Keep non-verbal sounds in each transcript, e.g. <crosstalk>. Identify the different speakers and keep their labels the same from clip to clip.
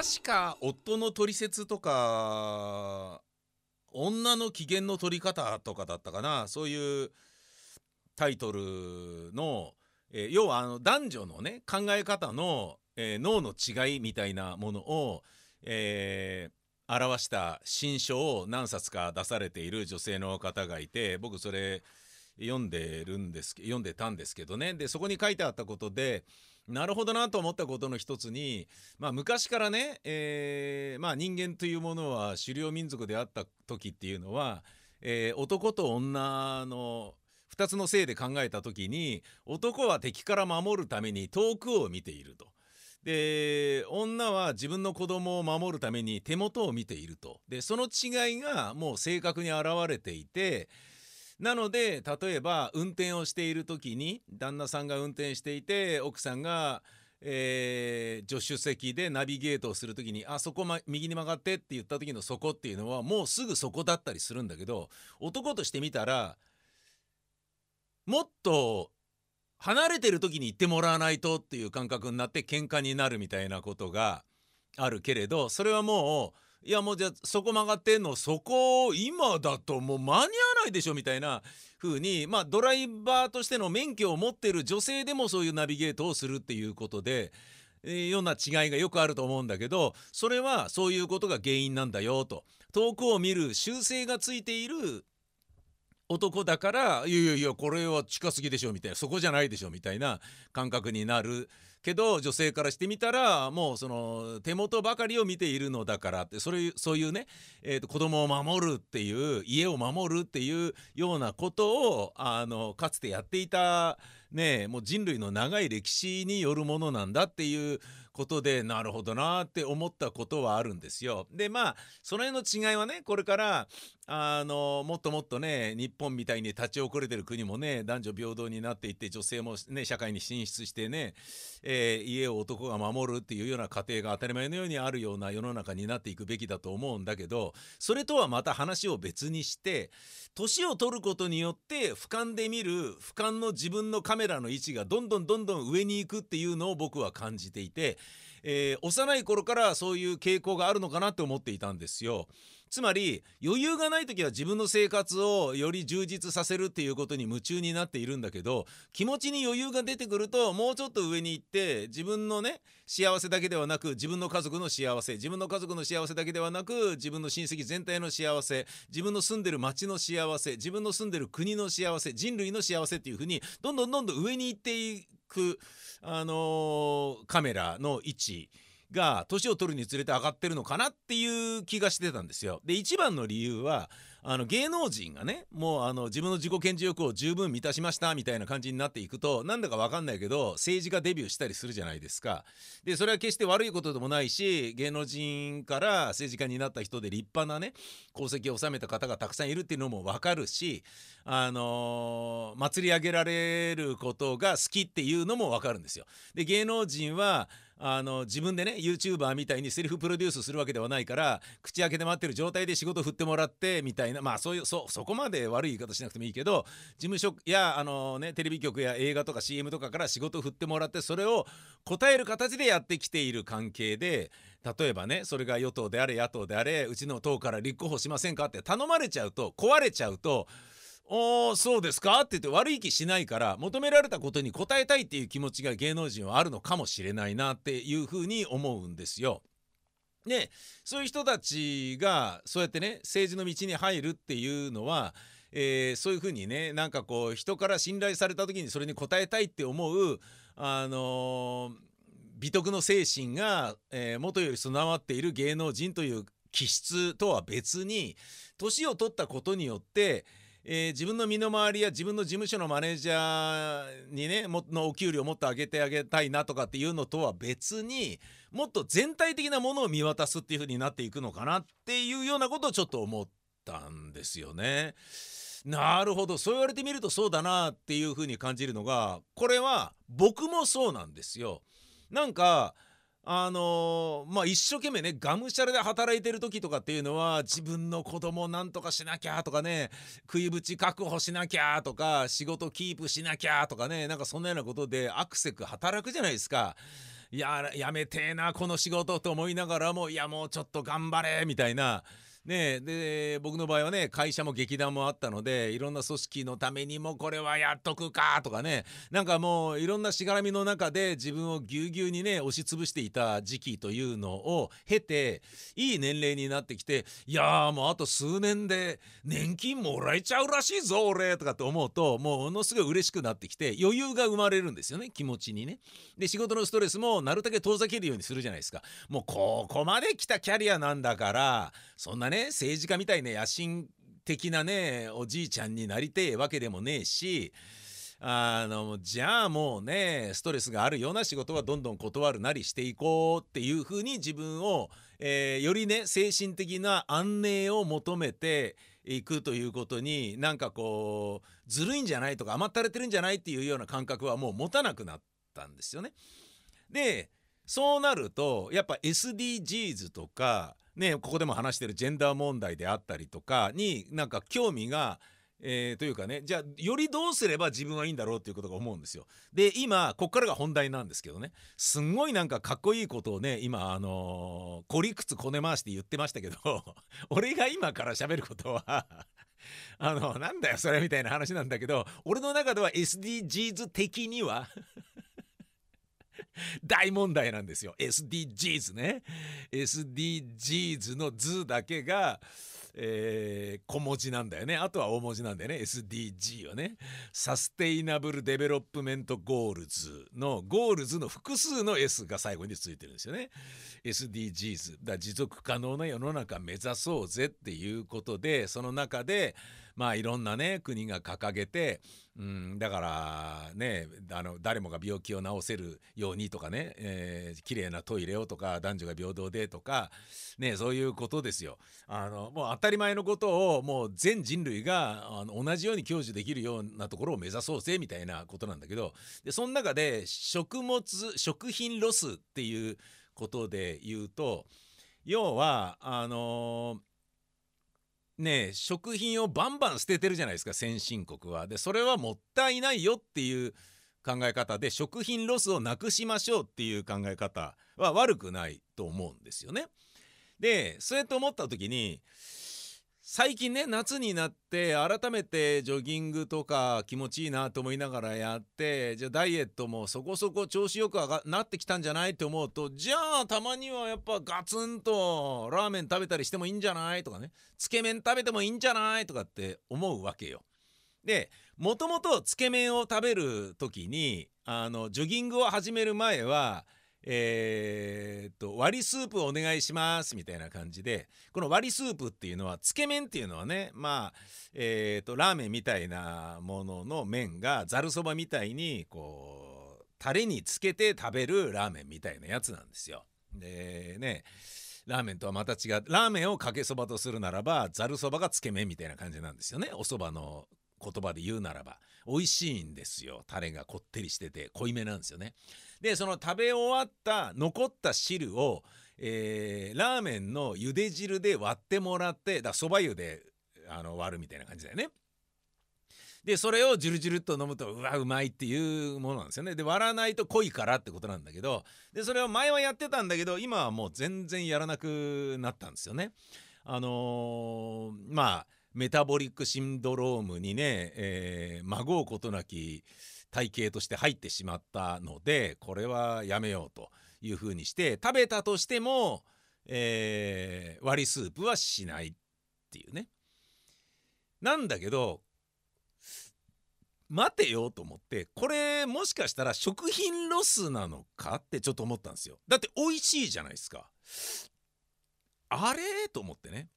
Speaker 1: 確か夫の取説とか女の機嫌の取り方とかだったかな。そういうタイトルの、えー、要はあの男女のね考え方の、えー、脳の違いみたいなものを、えー、表した新書を何冊か出されている女性の方がいて僕それ読んでるんです読んでたんですけどね。でそこに書いてあったことでなるほどなと思ったことの一つに、まあ、昔からね、えーまあ、人間というものは狩猟民族であった時っていうのは、えー、男と女の2つの性で考えた時に男は敵から守るために遠くを見ていると。で女は自分の子供を守るために手元を見ているとでその違いがもう正確に現れていてなので例えば運転をしている時に旦那さんが運転していて奥さんが、えー、助手席でナビゲートをする時に「あそこ、ま、右に曲がって」って言った時の「そこ」っていうのはもうすぐそこだったりするんだけど男として見たらもっと離れてる時に言ってもらわないとっていう感覚になって喧嘩になるみたいなことがあるけれどそれはもういやもうじゃあそこ曲がってんのそこを今だともう間に合わないでしょみたいな風にまあドライバーとしての免許を持ってる女性でもそういうナビゲートをするっていうことで。ような違いがよくあると思うんだけどそれはそういうことが原因なんだよと遠くを見る習性がついている男だからいやいやいやこれは近すぎでしょみたいなそこじゃないでしょみたいな感覚になるけど女性からしてみたらもうその手元ばかりを見ているのだからってそれそういうね、えーと、子供を守るっていう家を守るっていうようなことをあのかつてやっていたねもう人類の長い歴史によるものなんだっていうことでなるほどなって思ったことはあるんですよ。でまあその辺の違いはねこれからあのもっともっとね日本みたいに立ち遅れてる国もね男女平等になっていって女性もね社会に進出してね、えー、家を男が守るっていうような家庭が当たり前のようにあるような世の中になっていくべきだと思うんだけどそれとはまた話を別にして年を取ることによって俯瞰で見る俯瞰の自分のカメラメラの位置がどんどんどんどん上に行くっていうのを僕は感じていて、えー、幼い頃からそういう傾向があるのかなって思っていたんですよ。つまり余裕がない時は自分の生活をより充実させるっていうことに夢中になっているんだけど気持ちに余裕が出てくるともうちょっと上に行って自分のね幸せだけではなく自分の家族の幸せ自分の家族の幸せだけではなく自分の親戚全体の幸せ自分の住んでる町の幸せ自分の住んでる国の幸せ人類の幸せっていうふうにどんどんどんどん上に行っていく、あのー、カメラの位置。が年を取るにつれて上がってるのかなっていう気がしてたんですよ。で一番の理由はあの芸能人がねもうあの自分の自己顕示欲を十分満たしましたみたいな感じになっていくとなんだか分かんないけど政治家デビューしたりするじゃないですか。でそれは決して悪いことでもないし芸能人から政治家になった人で立派なね功績を収めた方がたくさんいるっていうのも分かるしあのー、祭り上げられることが好きっていうのも分かるんですよ。で芸能人はあの自分でね YouTuber みたいにセリフプロデュースするわけではないから口開けて待ってる状態で仕事振ってもらってみたいなまあそういうそそこまで悪い言い方しなくてもいいけど事務所やあの、ね、テレビ局や映画とか CM とかから仕事を振ってもらってそれを答える形でやってきている関係で例えばねそれが与党であれ野党であれうちの党から立候補しませんかって頼まれちゃうと壊れちゃうとおーそうですか？って言って悪い気しないから求められたことに応えたいっていう気持ちが芸能人はあるのかもしれないなっていうふうに思うんですよ。でそういう人たちがそうやってね政治の道に入るっていうのは、えー、そういうふうにねなんかこう人から信頼された時にそれに応えたいって思うあのー、美徳の精神が、えー、元より備わっている芸能人という気質とは別に年を取ったことによってえー、自分の身の回りや自分の事務所のマネージャーにねものお給料もっと上げてあげたいなとかっていうのとは別にもっと全体的なものを見渡すっていう風になっていくのかなっていうようなことをちょっと思ったんですよね。なるほどそう言われてみるとそうだなっていう風に感じるのがこれは僕もそうなんですよ。なんかあのー、まあ一生懸命ねがむしゃらで働いてる時とかっていうのは自分の子供なんとかしなきゃとかね食いぶち確保しなきゃとか仕事キープしなきゃとかねなんかそんなようなことでアクセク働くじゃないですか。いややめてえなこの仕事と思いながらもいやもうちょっと頑張れみたいなねで僕の場合はね会社も劇団もあったのでいろんな組織のためにもこれはやっとくかとかねなんかもういろんなしがらみの中で自分をぎゅうぎゅうにね押しつぶしていた時期というのを経ていい年齢になってきていやーもうあと数年で年金もらえちゃうらしいぞ俺とかって思うともうものすごい嬉しくなってきて余裕が生まれるんですよね気持ちにね。で仕事のストレスもなるだけ遠ざけるようにするじゃないですか。もうここまで来たキャリアなんだからそんなね政治家みたいね野心的なねおじいちゃんになりてえわけでもねえしあのじゃあもうねストレスがあるような仕事はどんどん断るなりしていこうっていうふうに自分を、えー、よりね精神的な安寧を求めていくということになんかこうずるいんじゃないとか甘ったれてるんじゃないっていうような感覚はもう持たなくなったんですよね。でそうなるとやっぱ SDGs とかねここでも話してるジェンダー問題であったりとかになんか興味がえー、というかねじゃあよりどうすれば自分はいいんだろうっていうことが思うんですよ。で今こっからが本題なんですけどねすんごいなんかかっこいいことをね今あのー、こりくつこね回して言ってましたけど <laughs> 俺が今から喋ることはあのなんだよそれみたいな話なんだけど俺の中では SDGs 的には <laughs> 大問題なんですよ。SDGs ね。SDGs の図だけがえー、小文字なんだよね。あとは大文字なんだよね。SDG はね。 Sustainable Development Goals の Goals の複数の S が最後についてるんですよね。SDGs だ持続可能な世の中目指そうぜっていうことでその中でまあいろんなね国が掲げて、うん、だからねあの誰もが病気を治せるようにとかね、えー、綺麗なトイレをとか男女が平等でとか、ね、そういうことですよ。あのもう当たり前のことをもう全人類があの同じように享受できるようなところを目指そうぜみたいなことなんだけどでその中で食物食品ロスっていうことで言うと要はあのーね食品をバンバン捨ててるじゃないですか先進国は。でそれはもったいないよっていう考え方で食品ロスをなくしましょうっていう考え方は悪くないと思うんですよね。でそうやって思った時に最近ね夏になって改めてジョギングとか気持ちいいなと思いながらやってじゃあダイエットもそこそこ調子よくなってきたんじゃないって思うとじゃあたまにはやっぱガツンとラーメン食べたりしてもいいんじゃないとかねつけ麺食べてもいいんじゃないとかって思うわけよ。でもともとつけ麺を食べる時にあのジョギングを始める前はえー、と割りスープお願いしますみたいな感じでこの割りスープっていうのはつけ麺っていうのはねまあえー、とラーメンみたいなものの麺がざるそばみたいにこうタレにつけて食べるラーメンみたいなやつなんですよ。でねラーメンとはまた違うラーメンをかけそばとするならばざるそばがつけ麺みたいな感じなんですよねおそばの言葉で言うならば美味しいんですよタレがこってりしてて濃いめなんですよねでその食べ終わった残った汁を、えー、ラーメンの茹で汁で割ってもらってだそば湯であの割るみたいな感じだよね。でそれをジュルジュルっと飲むとうわうまいっていうものなんですよね。で割らないと濃いからってことなんだけどでそれを前はやってたんだけど今はもう全然やらなくなったんですよね。あのー、まあメタボリックシンドロームにね、えー、まごうことなき体型として入ってしまったのでこれはやめようというふうにして食べたとしても、えー、割りスープはしないっていうね。なんだけど待てよと思ってこれもしかしたら食品ロスなのかってちょっと思ったんですよ。だって美味しいじゃないですか。あれ？と思ってね。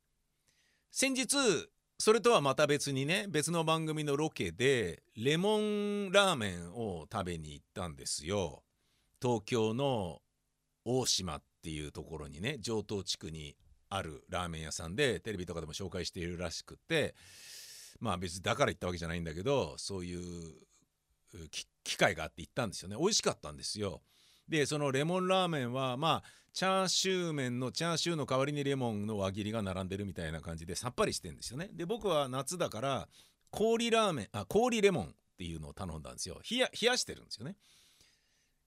Speaker 1: 先日それとはまた別にね別の番組のロケでレモンラーメンを食べに行ったんですよ。東京の大島っていうところにね城東地区にあるラーメン屋さんでテレビとかでも紹介しているらしくてまあ別にだから行ったわけじゃないんだけどそういう機会があって行ったんですよね。美味しかったんですよ。でそのレモンラーメンはまあチャーシュー麺のチャーシューの代わりにレモンの輪切りが並んでるみたいな感じでさっぱりしてんですよね。で僕は夏だから氷ラーメンあ氷レモンっていうのを頼んだんですよ。冷や冷やしてるんですよね、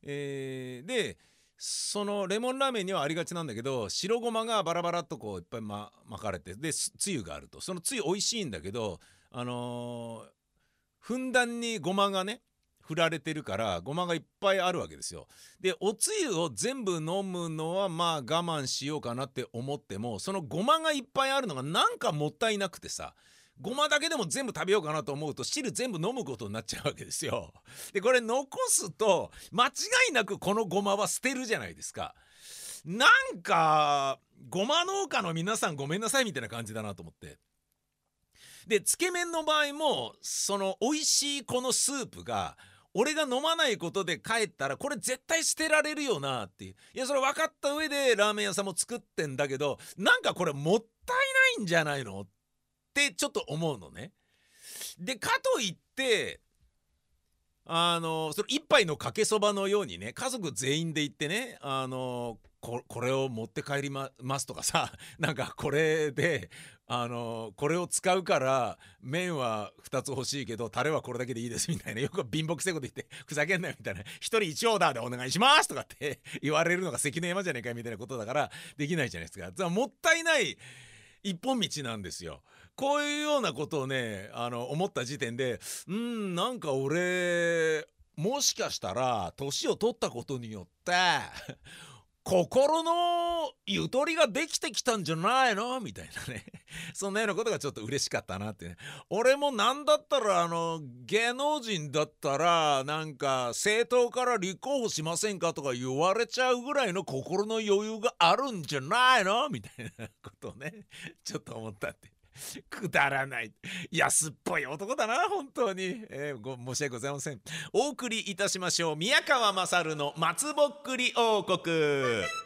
Speaker 1: えー、でそのレモンラーメンにはありがちなんだけど白ごまがバラバラっとこういっぱい、ま、巻かれてでつゆがあると。そのつゆ美味しいんだけどあのー、ふんだんにごまがね振られてるからごまがいっぱいあるわけですよ。でおつゆを全部飲むのはまあ我慢しようかなって思ってもそのごまがいっぱいあるのがなんかもったいなくてさごまだけでも全部食べようかなと思うと汁全部飲むことになっちゃうわけですよ。でこれ残すと間違いなくこのごまは捨てるじゃないですか。なんかごま農家の皆さんごめんなさいみたいな感じだなと思って。でつけ麺の場合もその美味しいこのスープが俺が飲まないことで帰ったらこれ絶対捨てられるよなっていういやそれ分かった上でラーメン屋さんも作ってんだけどなんかこれもったいないんじゃないのってちょっと思うのね。でかといってあのそれ一杯のかけそばのようにね家族全員で行ってねあのこれを持って帰りますとかさ <laughs> なんかこれであのこれを使うから麺は2つ欲しいけどタレはこれだけでいいですみたいなよく貧乏くせえこと言ってふざけんなよみたいな1人1オーダーでお願いしますとかって <laughs> 言われるのが関の山じゃねえかみたいなことだからできないじゃないですか。もったいない一本道なんですよ。こういうようなことをねあの思った時点でうんなんか俺もしかしたら年を取ったことによって心のゆとりができてきたんじゃないの？みたいなね。<laughs> そんなようなことがちょっと嬉しかったなってね。俺もなんだったらあの芸能人だったらなんか政党から立候補しませんかとか言われちゃうぐらいの心の余裕があるんじゃないの？みたいなことをねちょっと思ったって。<laughs> くだらない。安っぽい男だな本当に、えー、ご申し訳ございません。お送りいたしましょう。宮川勝の松ぼっくり王国。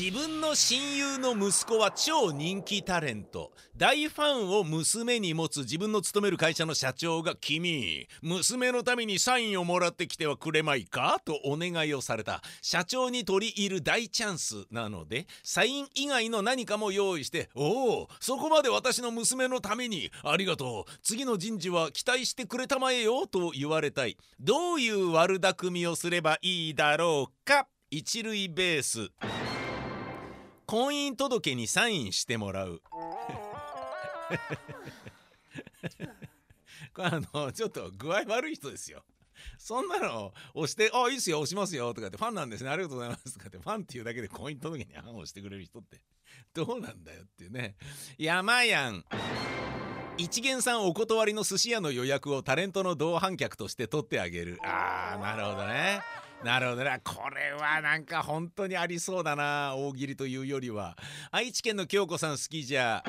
Speaker 1: 自分の親友の息子は超人気タレント。大ファンを娘に持つ自分の勤める会社の社長が「君。娘のためにサインをもらってきてはくれまいか?」とお願いをされた。社長に取り入る大チャンスなのでサイン以外の何かも用意して「おおそこまで私の娘のために。ありがとう。次の人事は期待してくれたまえよ」と言われたい。どういう悪巧みをすればいいだろうか？一塁ベース。婚姻届にサインしてもらう。<laughs> これあのちょっと具合悪い人ですよ。そんなの押して「あいいっすよ押しますよ」とかって「ファンなんですね。ありがとうございます」とかってファンっていうだけで婚姻届に判をしてくれる人ってどうなんだよっていうね。山やん。一元さんお断りの寿司屋の予約をタレントの同伴客として取ってあげる。あーなるほどね。なるほどね。これはなんか本当にありそうだな大喜利というよりは。愛知県の京子さん好きじゃ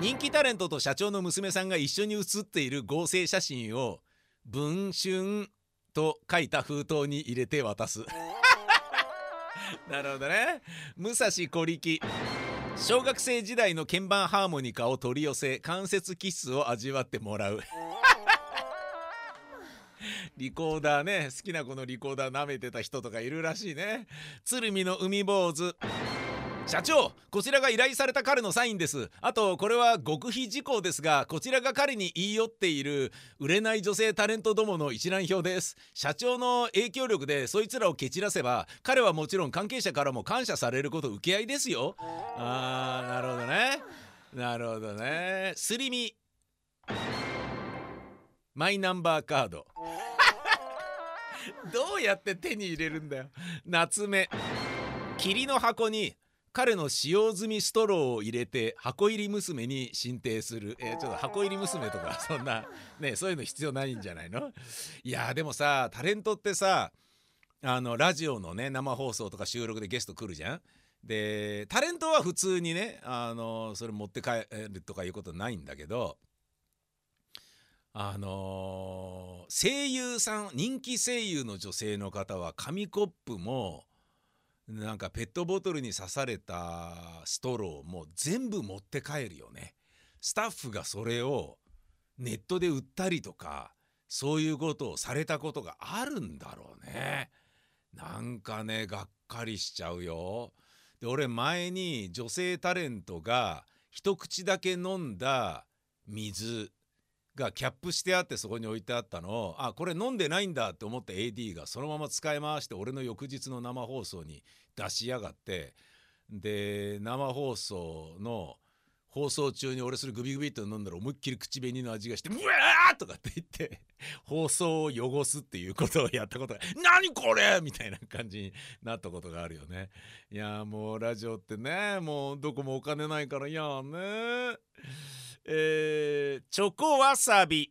Speaker 1: 人気タレントと社長の娘さんが一緒に写っている合成写真を「文春」と書いた封筒に入れて渡す。<laughs> なるほどね。武蔵小力。小学生時代の鍵盤ハーモニカを取り寄せ関節キスを味わってもらう。リコーダーね好きな子のリコーダー舐めてた人とかいるらしいね。鶴見の海坊主。社長こちらが依頼された彼のサインです。あとこれは極秘事項ですがこちらが彼に言い寄っている売れない女性タレントどもの一覧表です。社長の影響力でそいつらを蹴散らせば彼はもちろん関係者からも感謝されること受け合いですよ。あーなるほどね。なるほどね。すり身マイナンバーカード。どうやって手に入れるんだよ。夏目。霧の箱に彼の使用済みストローを入れて箱入り娘に進呈する、えー、ちょっと箱入り娘とかそんなねそういうの必要ないんじゃないの？いやでもさタレントってさあのラジオのね生放送とか収録でゲスト来るじゃん？でタレントは普通にねあのそれ持って帰るとかいうことないんだけどあのー、声優さん人気声優の女性の方は紙コップもなんかペットボトルに刺されたストローも全部持って帰るよね。スタッフがそれをネットで売ったりとかそういうことをされたことがあるんだろうね。なんかねがっかりしちゃうよ。で俺前に女性タレントが一口だけ飲んだ水がキャップしてあってそこに置いてあったのをあこれ飲んでないんだって思った AD がそのまま使い回して俺の翌日の生放送に出しやがって。で生放送の放送中に俺それグビグビって飲んだら思いっきり口紅の味がして「うわー!」とかって言って放送を汚すっていうことをやったことが「何これ!」みたいな感じになったことがあるよね。いやもうラジオってねもうどこもお金ないからいやね。えー、チョコわさび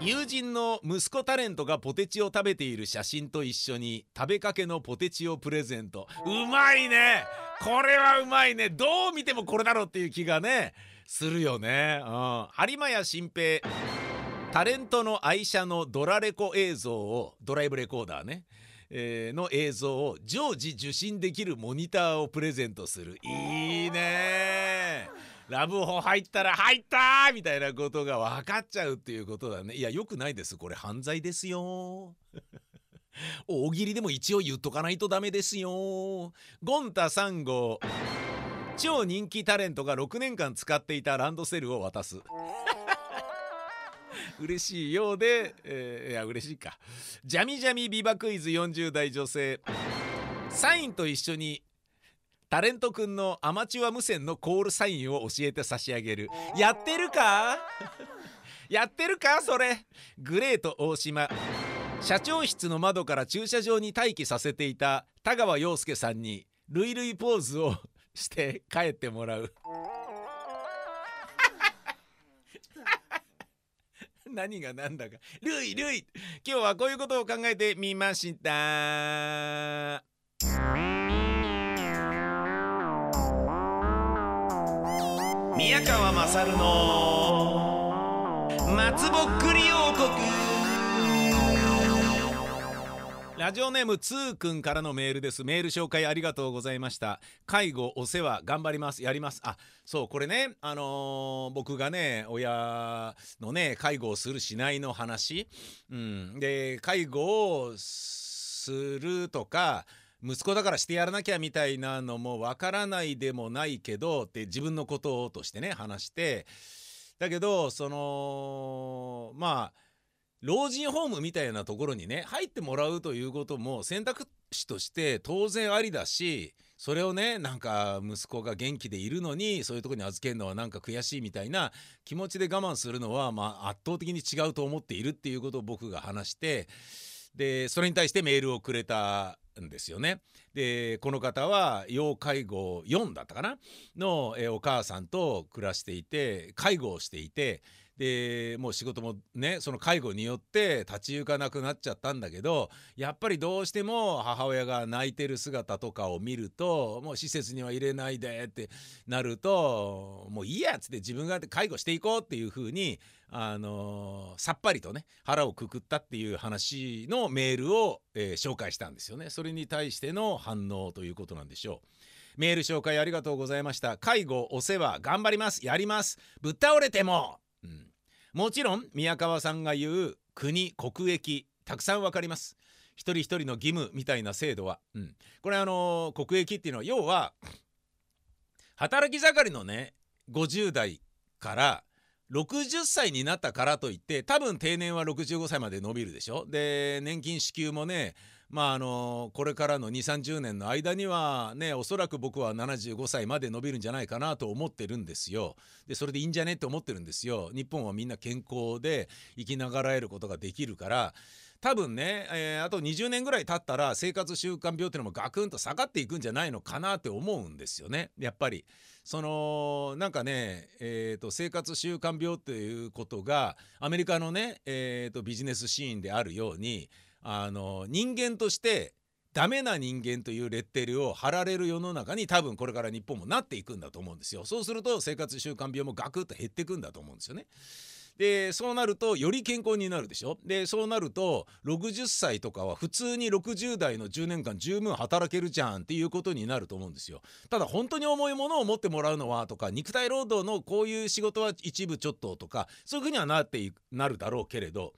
Speaker 1: 友人の息子タレントがポテチを食べている写真と一緒に食べかけのポテチをプレゼントうまいねこれはうまいね。どう見てもこれだろっていう気がねするよね、うん、播磨屋新平。タレントの愛車のドラレコ映像をドライブレコーダーね。えー、の映像を常時受信できるモニターをプレゼントする。いいね。ラブホ入ったら入ったみたいなことが分かっちゃうっていうことだね。いやよくないです。これ犯罪ですよ。大喜利でも一応言っとかないとダメですよ。ゴンタ3号超人気タレントが6年間使っていたランドセルを渡す。<laughs> 嬉しいようで、えー、いや嬉しいか。ジャミジャミビバクイズ40代女性。サインと一緒にタレントくんのアマチュア無線のコールサインを教えて差し上げる。やってるか？<laughs> やってるか？それ。グレート大島。社長室の窓から駐車場に待機させていた田川陽介さんにルイルイポーズをして帰ってもらう。<laughs> 何が何だか。ルイルイ今日はこういうことを考えてみました。宮川勝の松ぼっくり王国。ラジオネームつーくんからのメールです。メール紹介ありがとうございました。介護お世話頑張ります。やります。あそうこれねあのー、僕がね親のね介護をするしないの話。うん。で介護をするとか息子だからしてやらなきゃみたいなのもわからないでもないけどって自分のこととしてね話して。だけどそのまあ老人ホームみたいなところにね入ってもらうということも選択肢として当然ありだしそれをねなんか息子が元気でいるのにそういうとこに預けるのはなんか悔しいみたいな気持ちで我慢するのはまあ圧倒的に違うと思っているっていうことを僕が話してでそれに対してメールをくれたんですよね。でこの方は要介護4だったかな？の、えお母さんと暮らしていて介護をしていてでもう仕事もねその介護によって立ち行かなくなっちゃったんだけどやっぱりどうしても母親が泣いてる姿とかを見るともう施設には入れないでってなるともういいやっつって自分が介護していこうっていう風にあのー、さっぱりとね腹をくくったっていう話のメールを、えー、紹介したんですよね。それに対しての反応ということなんでしょう。メール紹介ありがとうございました。介護お世話頑張ります。やります。ぶっ倒れてもうん。もちろん宮川さんが言う国国益たくさん分かります。一人一人の義務みたいな制度は、うん、これあのー、国益っていうのは要は働き盛りのね50代から60歳になったからといって多分定年は65歳まで伸びるでしょ。で年金支給もねまああのこれからの2 3 0年の間にはねおそらく僕は75歳まで伸びるんじゃないかなと思ってるんですよ。でそれでいいんじゃねって思ってるんですよ。日本はみんな健康で生きながらえることができるから多分ね、えー、あと20年ぐらい経ったら生活習慣病っていうのもガクンと下がっていくんじゃないのかなって思うんですよねやっぱり。そのなんかね、えーと、生活習慣病っていうことがアメリカのね、えーとビジネスシーンであるようにあの人間としてダメな人間というレッテルを貼られる世の中に多分これから日本もなっていくんだと思うんですよ。そうすると生活習慣病もガクッと減っていくんだと思うんですよね。でそうなるとより健康になるでしょでそうなると60歳とかは普通に60代の10年間十分働けるじゃんっていうことになると思うんですよただ本当に重いものを持ってもらうのはとか肉体労働のこういう仕事は一部ちょっととかそういうふうにはなってなるだろうけれど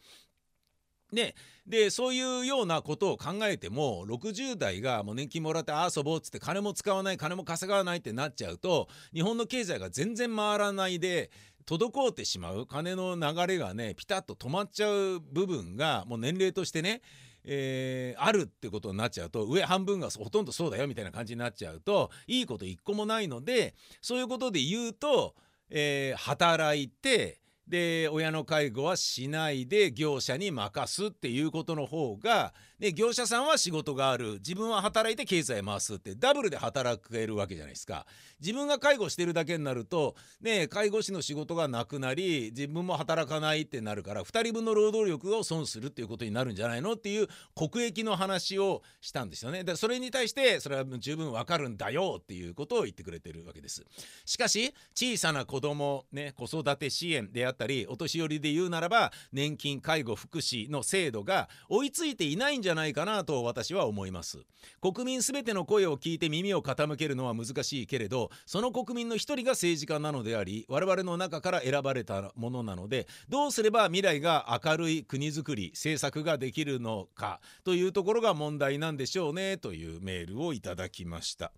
Speaker 1: ね、でそういうようなことを考えても60代がもう年金もらって遊ぼうっつって金も使わない金も稼がないってなっちゃうと日本の経済が全然回らないで滞ってしまう金の流れがねピタッと止まっちゃう部分がもう年齢としてねえー、あるってことになっちゃうと上半分がほとんどそうだよみたいな感じになっちゃうといいこと一個もないのでそういうことで言うと、えー、働いてで親の介護はしないで業者に任すっていうことの方がで業者さんは仕事がある。自分は働いて経済回すってダブルで働けるわけじゃないですか。自分が介護してるだけになるとね介護士の仕事がなくなり自分も働かないってなるから2人分の労働力を損するっていうことになるんじゃないのっていう国益の話をしたんですよね。でそれに対してそれは十分わかるんだよっていうことを言ってくれてるわけです。しかし小さな子供ね子育て支援であったりお年寄りで言うならば年金介護福祉の制度が追いついていないんじゃじゃないかなと私は思います。国民全ての声を聞いて耳を傾けるのは難しいけれどその国民の一人が政治家なのであり我々の中から選ばれたものなのでどうすれば未来が明るい国づくり政策ができるのかというところが問題なんでしょうねというメールをいただきました。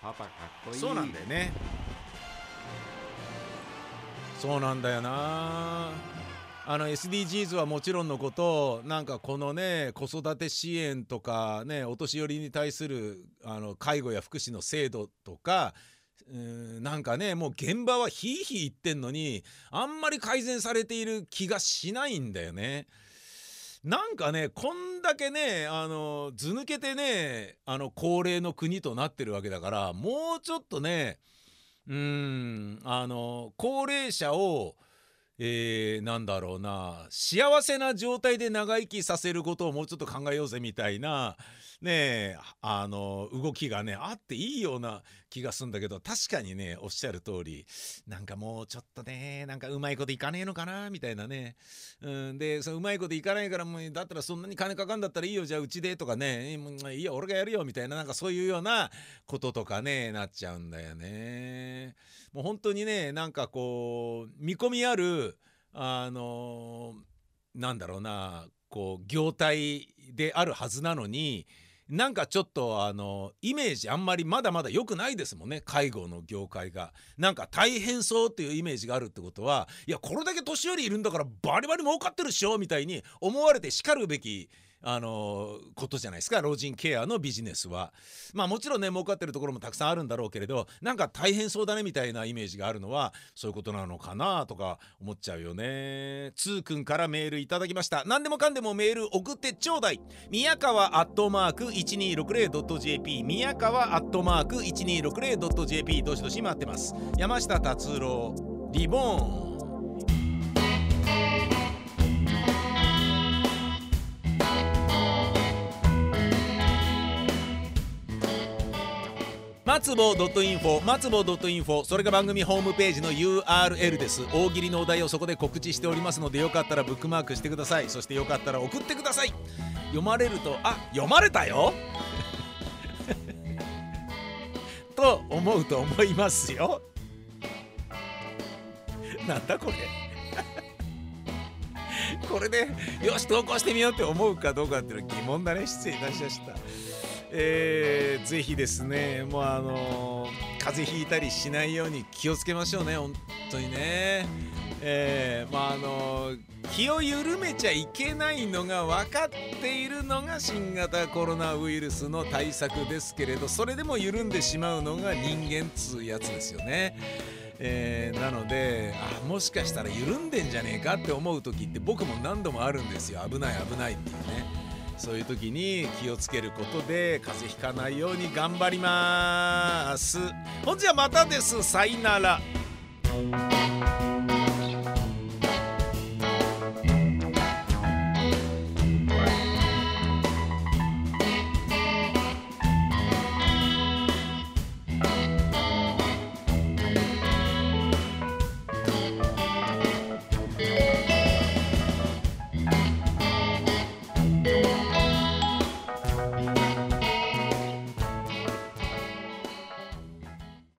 Speaker 2: パパかっこいい。
Speaker 1: そうなんだよねそうなんだよなあの SDGs はもちろんのことなんかこのね子育て支援とかねお年寄りに対するあの介護や福祉の制度とかうんなんかねもう現場はひいひい言ってんのにあんまり改善されている気がしないんだよね。なんかねこんだけねあの図抜けてねあの高齢の国となってるわけだからもうちょっとねうん。あの高齢者をえー、なんだろうな幸せな状態で長生きさせることをもうちょっと考えようぜみたいなねあの動きがねあっていいような気がするんだけど確かにねおっしゃる通りなんかもうちょっとねなんかうまいこといかねえのかなみたいなね、うん、でそのうまいこといかないからもうだったらそんなに金かかんだったらいいよじゃあうちでとかねいいよ俺がやるよみたいななんかそういうようなこととかねなっちゃうんだよね。もう本当にねなんかこう見込みあるあのなんだろうなこう業態であるはずなのになんかちょっとあのイメージあんまりまだまだ良くないですもんね介護の業界が。なんか大変そうっていうイメージがあるってことはいやこれだけ年寄りいるんだからバリバリ儲かってるっしょみたいに思われてしかるべきあのことじゃないですか。老人ケアのビジネスは。まあもちろんね儲かってるところもたくさんあるんだろうけれど。なんか大変そうだねみたいなイメージがあるのはそういうことなのかなとか思っちゃうよね。つーくんからメールいただきました。何でもかんでもメール送ってちょうだい。宮川アットマーク 1260.jp 宮川アットマーク 1260.jp どしどし待ってます。山下達郎。リボーン。松坊 .info 松坊 .info それが番組ホームページの URL です。大喜利のお題をそこで告知しておりますのでよかったらブックマークしてください。そしてよかったら送ってください。読まれるとあ読まれたよ。<laughs> と思うと思いますよ。なんだこれ。<laughs> これでよし投稿してみようって思うかどうかっていうのは疑問だね。失礼いたしました。えー、ぜひですねもうあの、風邪ひいたりしないように気をつけましょうね本当にねえー、まああのー、気を緩めちゃいけないのが分かっているのが新型コロナウイルスの対策ですけれどそれでも緩んでしまうのが人間っつうやつですよね。えー、なのであもしかしたら緩んでんじゃねえかって思う時って僕も何度もあるんですよ危ない危ないっていうね。そういう時に気をつけることで風邪ひかないように頑張ります。ほんじゃまたです。さいなら。